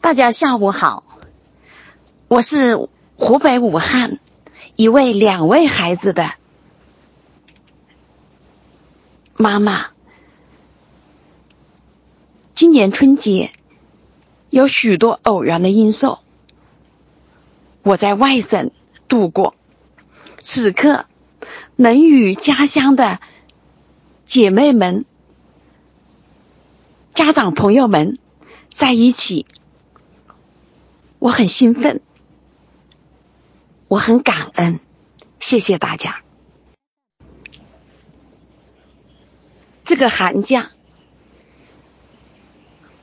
大家下午好，我是湖北武汉一位两位孩子的妈妈。今年春节有许多偶然的因素，我在外省度过，此刻能与家乡的姐妹们、家长朋友们在一起。我很兴奋，我很感恩，谢谢大家。这个寒假，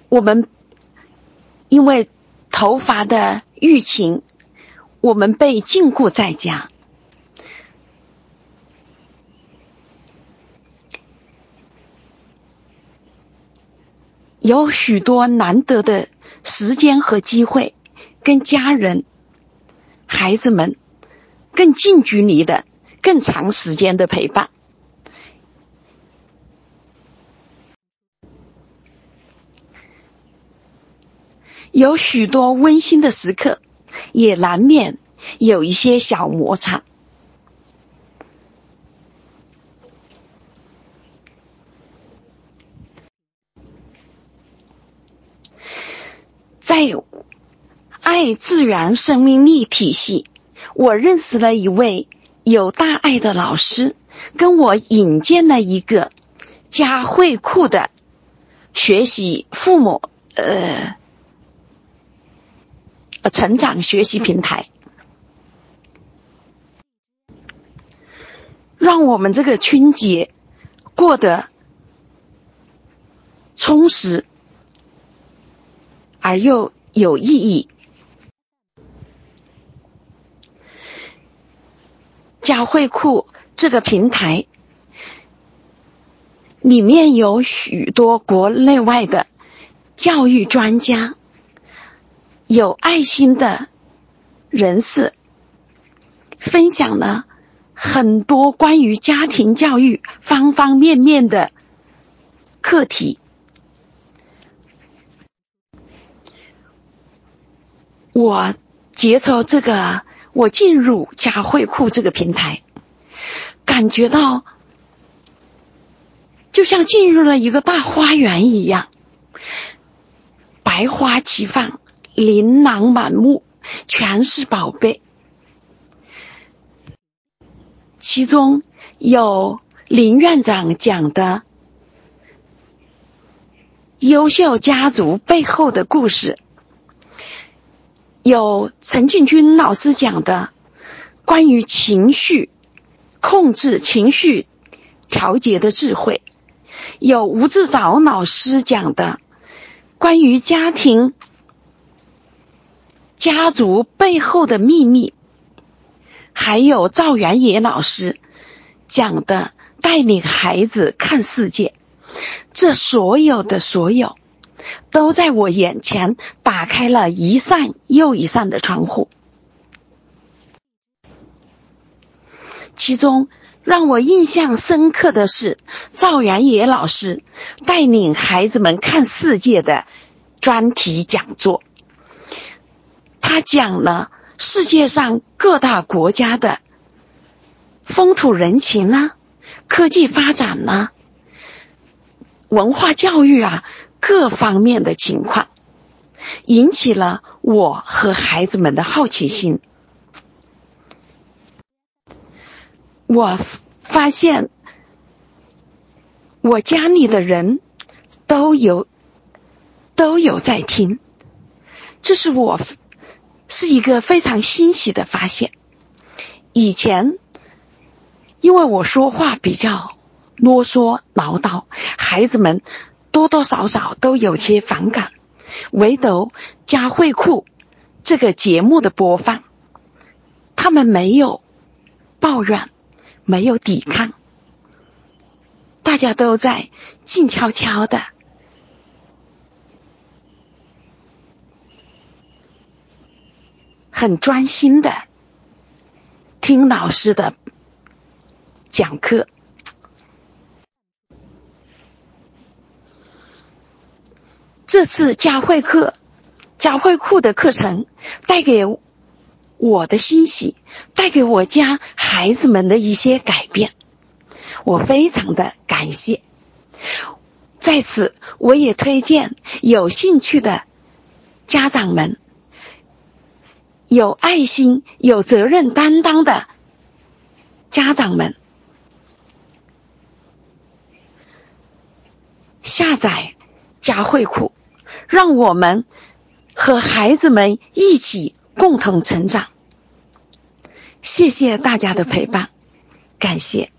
我们因为头发的疫情，我们被禁锢在家，有许多难得的时间和机会。跟家人、孩子们更近距离的、更长时间的陪伴，有许多温馨的时刻，也难免有一些小摩擦，在。爱自然生命力体系，我认识了一位有大爱的老师，跟我引荐了一个家慧库的学习父母呃成长学习平台，让我们这个春节过得充实而又有意义。家慧库这个平台里面有许多国内外的教育专家，有爱心的人士，分享了很多关于家庭教育方方面面的课题。我接受这个。我进入佳慧库这个平台，感觉到就像进入了一个大花园一样，百花齐放，琳琅满目，全是宝贝。其中有林院长讲的优秀家族背后的故事。有陈静军老师讲的关于情绪控制、情绪调节的智慧，有吴志早老师讲的关于家庭家族背后的秘密，还有赵元野老师讲的带领孩子看世界，这所有的所有。都在我眼前打开了一扇又一扇的窗户。其中让我印象深刻的是赵元野老师带领孩子们看世界的专题讲座。他讲了世界上各大国家的风土人情啊，科技发展啊，文化教育啊。各方面的情况，引起了我和孩子们的好奇心。我发现，我家里的人都有都有在听，这是我是一个非常欣喜的发现。以前，因为我说话比较啰嗦唠叨，孩子们。多多少少都有些反感，唯独佳慧库这个节目的播放，他们没有抱怨，没有抵抗，大家都在静悄悄的，很专心的听老师的讲课。这次佳慧课教会库的课程带给我的欣喜，带给我家孩子们的一些改变，我非常的感谢。在此，我也推荐有兴趣的家长们，有爱心、有责任担当的家长们，下载佳慧库，让我们和孩子们一起共同成长。谢谢大家的陪伴，感谢。